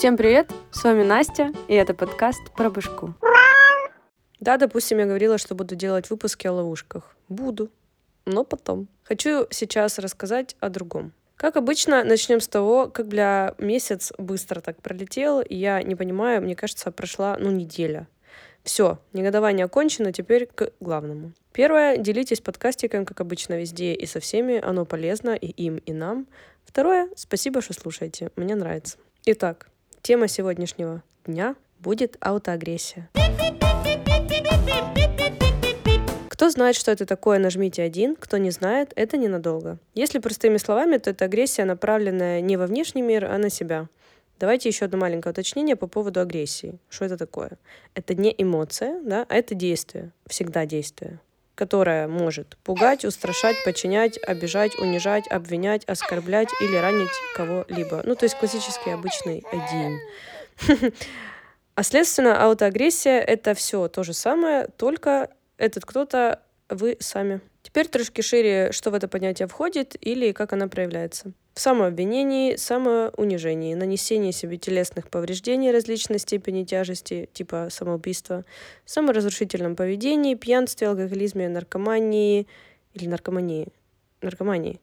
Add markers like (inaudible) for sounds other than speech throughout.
Всем привет, с вами Настя, и это подкаст про башку. Да, допустим, я говорила, что буду делать выпуски о ловушках. Буду, но потом. Хочу сейчас рассказать о другом. Как обычно, начнем с того, как, бля, месяц быстро так пролетел, и я не понимаю, мне кажется, прошла, ну, неделя. Все, негодование окончено, теперь к главному. Первое, делитесь подкастиком, как обычно, везде и со всеми, оно полезно и им, и нам. Второе, спасибо, что слушаете, мне нравится. Итак, тема сегодняшнего дня будет аутоагрессия. Кто знает, что это такое, нажмите один. Кто не знает, это ненадолго. Если простыми словами, то это агрессия, направленная не во внешний мир, а на себя. Давайте еще одно маленькое уточнение по поводу агрессии. Что это такое? Это не эмоция, да, а это действие. Всегда действие которое может пугать, устрашать, подчинять, обижать, унижать, обвинять, оскорблять или ранить кого-либо. Ну, то есть классический обычный один. (laughs) А следственно, аутоагрессия — это все то же самое, только этот кто-то вы сами. Теперь трошки шире, что в это понятие входит или как она проявляется. В самообвинении, самоунижении, нанесении себе телесных повреждений различной степени тяжести, типа самоубийства, саморазрушительном поведении, пьянстве, алкоголизме, наркомании или наркомании, наркомании,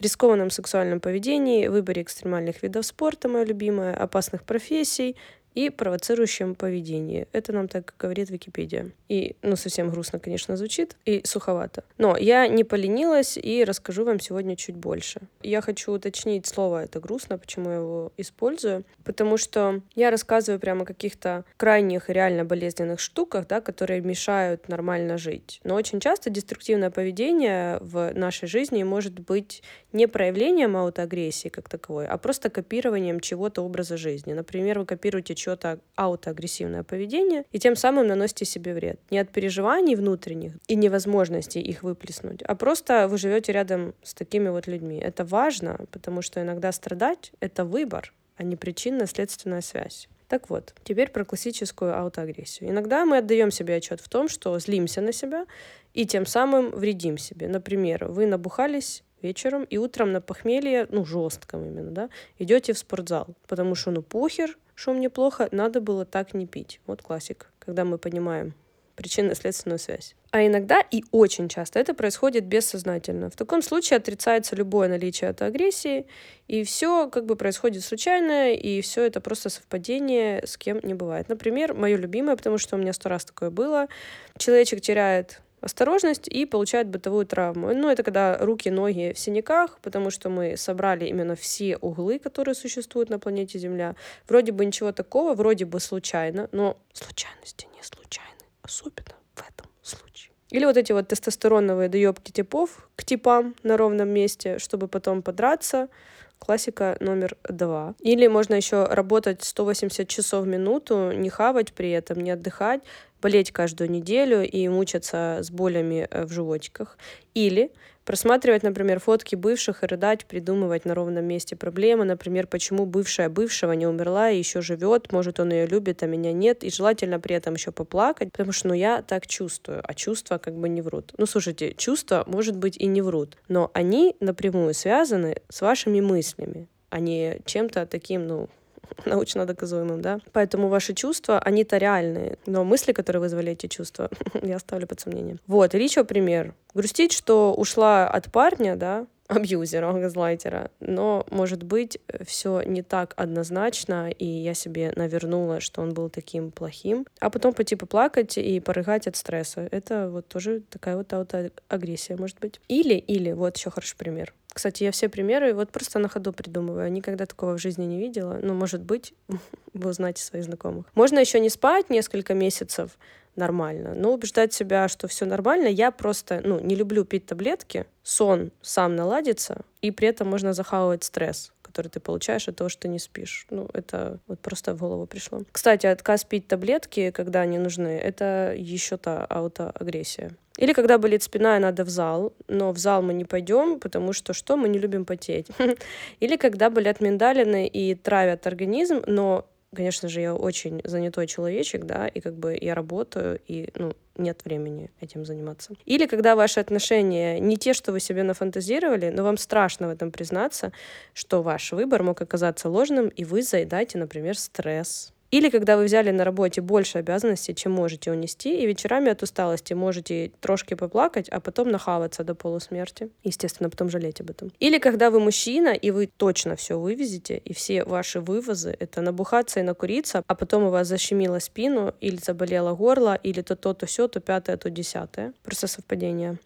рискованном сексуальном поведении, выборе экстремальных видов спорта, мое любимое, опасных профессий, и провоцирующем поведении. Это нам так говорит Википедия. И, ну, совсем грустно, конечно, звучит и суховато. Но я не поленилась и расскажу вам сегодня чуть больше. Я хочу уточнить слово «это грустно», почему я его использую. Потому что я рассказываю прямо о каких-то крайних реально болезненных штуках, да, которые мешают нормально жить. Но очень часто деструктивное поведение в нашей жизни может быть не проявлением аутоагрессии как таковой, а просто копированием чего-то образа жизни. Например, вы копируете чье-то аутоагрессивное поведение и тем самым наносите себе вред. Не от переживаний внутренних и невозможности их выплеснуть, а просто вы живете рядом с такими вот людьми. Это важно, потому что иногда страдать — это выбор, а не причинно-следственная связь. Так вот, теперь про классическую аутоагрессию. Иногда мы отдаем себе отчет в том, что злимся на себя и тем самым вредим себе. Например, вы набухались вечером и утром на похмелье, ну, жестком именно, да, идете в спортзал, потому что, ну, похер, что мне плохо, надо было так не пить. Вот классик, когда мы понимаем причинно-следственную связь. А иногда и очень часто это происходит бессознательно. В таком случае отрицается любое наличие этой агрессии, и все как бы происходит случайно, и все это просто совпадение с кем не бывает. Например, мое любимое, потому что у меня сто раз такое было, человечек теряет осторожность и получают бытовую травму. Ну, это когда руки, ноги в синяках, потому что мы собрали именно все углы, которые существуют на планете Земля. Вроде бы ничего такого, вроде бы случайно, но случайности не случайны, особенно в этом случае. Или вот эти вот тестостероновые доебки типов к типам на ровном месте, чтобы потом подраться, Классика номер два. Или можно еще работать 180 часов в минуту, не хавать при этом, не отдыхать, болеть каждую неделю и мучаться с болями э, в животиках. Или просматривать, например, фотки бывших и рыдать, придумывать на ровном месте проблемы, например, почему бывшая бывшего не умерла и еще живет, может, он ее любит, а меня нет, и желательно при этом еще поплакать, потому что, ну, я так чувствую, а чувства как бы не врут. Ну, слушайте, чувства, может быть, и не врут, но они напрямую связаны с вашими мыслями, а не чем-то таким, ну, (laughs) научно доказуемым, да. Поэтому ваши чувства, они-то реальные, но мысли, которые вызвали эти чувства, (laughs) я ставлю под сомнение. Вот, или еще пример. Грустить, что ушла от парня, да, абьюзера, газлайтера. Но, может быть, все не так однозначно, и я себе навернула, что он был таким плохим. А потом пойти поплакать и порыгать от стресса. Это вот тоже такая вот аутоагрессия, может быть. Или, или, вот еще хороший пример. Кстати, я все примеры вот просто на ходу придумываю. Никогда такого в жизни не видела. Ну, может быть, (laughs) вы узнаете своих знакомых. Можно еще не спать несколько месяцев нормально, но убеждать себя, что все нормально. Я просто, ну, не люблю пить таблетки. Сон сам наладится, и при этом можно захавывать стресс который ты получаешь от того, что ты не спишь. Ну, это вот просто в голову пришло. Кстати, отказ пить таблетки, когда они нужны, это еще та аутоагрессия. Или когда болит спина, и надо в зал, но в зал мы не пойдем, потому что что? Мы не любим потеть. (laughs) Или когда болят миндалины и травят организм, но конечно же, я очень занятой человечек, да, и как бы я работаю, и, ну, нет времени этим заниматься. Или когда ваши отношения не те, что вы себе нафантазировали, но вам страшно в этом признаться, что ваш выбор мог оказаться ложным, и вы заедаете, например, стресс или когда вы взяли на работе больше обязанностей, чем можете унести, и вечерами от усталости можете трошки поплакать, а потом нахаваться до полусмерти. Естественно, потом жалеть об этом. Или когда вы мужчина, и вы точно все вывезете, и все ваши вывозы — это набухаться и накуриться, а потом у вас защемило спину, или заболело горло, или то то, то все, то пятое, то десятое. Просто совпадение.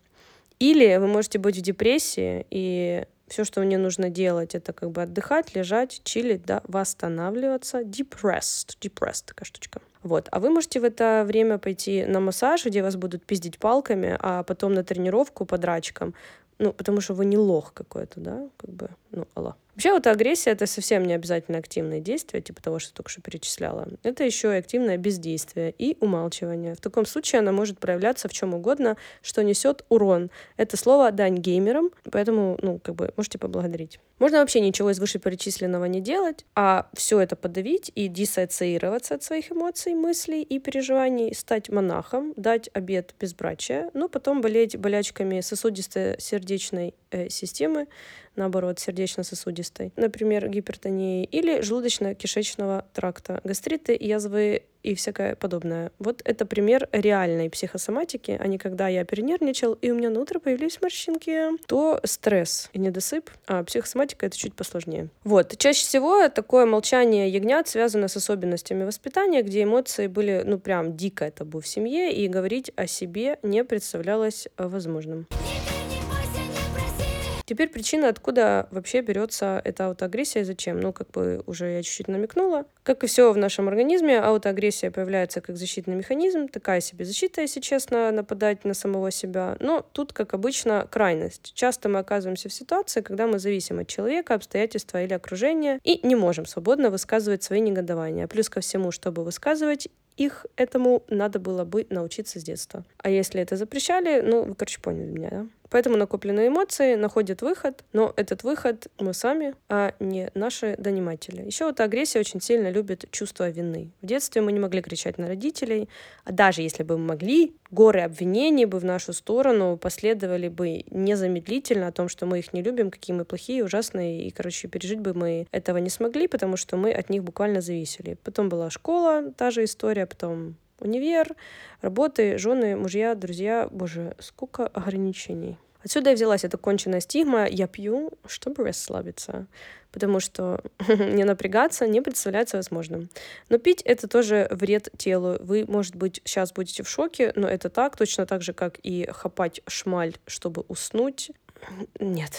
Или вы можете быть в депрессии, и все, что мне нужно делать, это как бы отдыхать, лежать, чилить, да, восстанавливаться. Depressed. Depressed такая штучка. Вот. А вы можете в это время пойти на массаж, где вас будут пиздить палками, а потом на тренировку по драчкам. Ну, потому что вы не лох какой-то, да, как бы, ну, алло. Вообще вот агрессия — это совсем не обязательно активные действия, типа того, что только что перечисляла. Это еще и активное бездействие и умалчивание. В таком случае она может проявляться в чем угодно, что несет урон. Это слово дань геймерам, поэтому, ну, как бы, можете поблагодарить. Можно вообще ничего из вышеперечисленного не делать, а все это подавить и диссоциироваться от своих эмоций, мыслей и переживаний, стать монахом, дать обед безбрачия, но потом болеть болячками сосудисто-сердечной системы, наоборот, сердечно-сосудистой, например, гипертонии, или желудочно-кишечного тракта, гастриты, язвы и всякое подобное. Вот это пример реальной психосоматики, а не когда я перенервничал, и у меня на утро появились морщинки, то стресс и недосып, а психосоматика — это чуть посложнее. Вот. Чаще всего такое молчание ягнят связано с особенностями воспитания, где эмоции были, ну, прям дико табу в семье, и говорить о себе не представлялось возможным. Теперь причина, откуда вообще берется эта аутоагрессия и зачем. Ну, как бы уже я чуть-чуть намекнула. Как и все в нашем организме, аутоагрессия появляется как защитный механизм, такая себе защита, если честно, нападать на самого себя. Но тут, как обычно, крайность. Часто мы оказываемся в ситуации, когда мы зависим от человека, обстоятельства или окружения и не можем свободно высказывать свои негодования. Плюс ко всему, чтобы высказывать их этому надо было бы научиться с детства. А если это запрещали, ну, вы, короче, поняли меня, да? Поэтому накопленные эмоции находят выход, но этот выход мы сами, а не наши дониматели. Еще вот агрессия очень сильно любит чувство вины. В детстве мы не могли кричать на родителей, а даже если бы мы могли, горы обвинений бы в нашу сторону последовали бы незамедлительно о том, что мы их не любим, какие мы плохие, ужасные, и, короче, пережить бы мы этого не смогли, потому что мы от них буквально зависели. Потом была школа, та же история, потом универ, работы, жены, мужья, друзья. Боже, сколько ограничений. Отсюда и взялась эта конченная стигма «я пью, чтобы расслабиться», потому что (laughs) не напрягаться не представляется возможным. Но пить — это тоже вред телу. Вы, может быть, сейчас будете в шоке, но это так, точно так же, как и хапать шмаль, чтобы уснуть. Нет,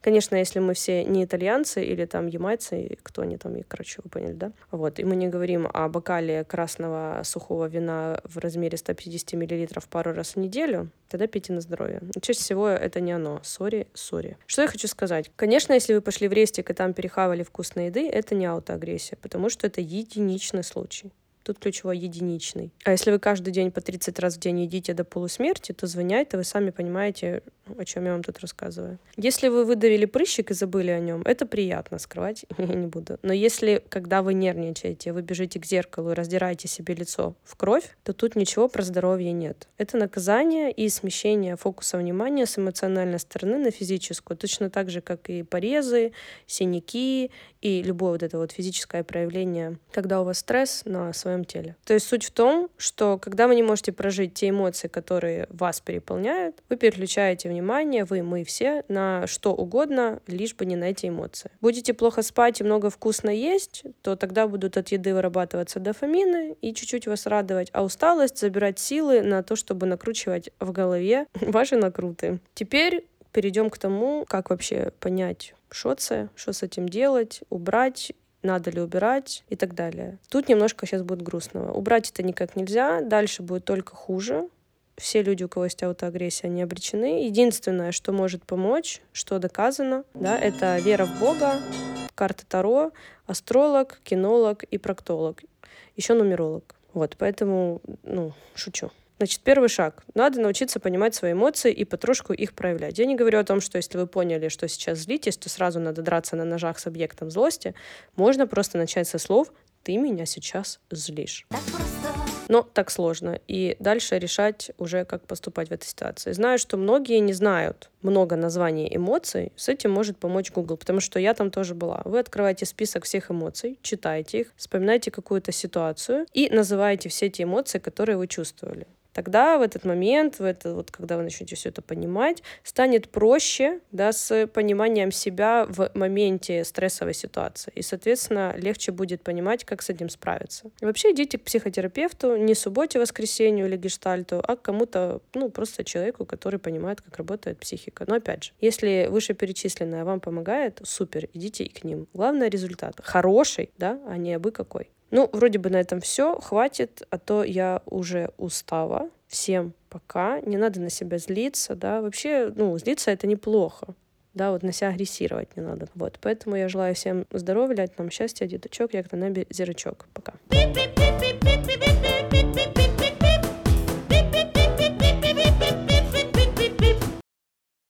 Конечно, если мы все не итальянцы или там ямайцы, кто они там, короче, вы поняли, да? Вот, и мы не говорим о бокале красного сухого вина в размере 150 миллилитров пару раз в неделю, тогда пейте на здоровье. Чаще всего это не оно. Sorry, sorry. Что я хочу сказать? Конечно, если вы пошли в рестик и там перехавали вкусной еды, это не аутоагрессия, потому что это единичный случай. Тут ключевой единичный. А если вы каждый день по 30 раз в день едите до полусмерти, то звоняет, и вы сами понимаете, о чем я вам тут рассказываю. Если вы выдавили прыщик и забыли о нем, это приятно, скрывать (laughs) я не буду. Но если, когда вы нервничаете, вы бежите к зеркалу и раздираете себе лицо в кровь, то тут ничего про здоровье нет. Это наказание и смещение фокуса внимания с эмоциональной стороны на физическую, точно так же, как и порезы, синяки и любое вот это вот физическое проявление, когда у вас стресс на своем теле. То есть суть в том, что когда вы не можете прожить те эмоции, которые вас переполняют, вы переключаете внимание, вы, мы все, на что угодно, лишь бы не на эти эмоции. Будете плохо спать и много вкусно есть, то тогда будут от еды вырабатываться дофамины и чуть-чуть вас радовать, а усталость забирать силы на то, чтобы накручивать в голове (laughs) ваши накруты. Теперь перейдем к тому, как вообще понять, что це, что с этим делать, убрать надо ли убирать и так далее. Тут немножко сейчас будет грустного. Убрать это никак нельзя, дальше будет только хуже. Все люди, у кого есть аутоагрессия, они обречены. Единственное, что может помочь, что доказано, да, это вера в Бога, карта Таро, астролог, кинолог и проктолог. Еще нумеролог. Вот, поэтому, ну, шучу. Значит, первый шаг. Надо научиться понимать свои эмоции и потрошку их проявлять. Я не говорю о том, что если вы поняли, что сейчас злитесь, то сразу надо драться на ножах с объектом злости. Можно просто начать со слов «ты меня сейчас злишь». Но так сложно. И дальше решать уже, как поступать в этой ситуации. Знаю, что многие не знают много названий эмоций. С этим может помочь Google, потому что я там тоже была. Вы открываете список всех эмоций, читаете их, вспоминаете какую-то ситуацию и называете все эти эмоции, которые вы чувствовали. Тогда в этот момент, в это, вот, когда вы начнете все это понимать, станет проще да, с пониманием себя в моменте стрессовой ситуации. И, соответственно, легче будет понимать, как с этим справиться. И вообще идите к психотерапевту не субботе, воскресенью или гештальту, а к кому-то, ну, просто человеку, который понимает, как работает психика. Но опять же, если вышеперечисленное вам помогает, супер, идите и к ним. Главное результат. Хороший, да, а не абы какой. Ну, вроде бы на этом все. Хватит, а то я уже устала. Всем пока. Не надо на себя злиться, да. Вообще, ну, злиться это неплохо. Да, вот на себя агрессировать не надо. Вот, поэтому я желаю всем здоровья, нам счастья, деточок, як на небе зірочок. Пока.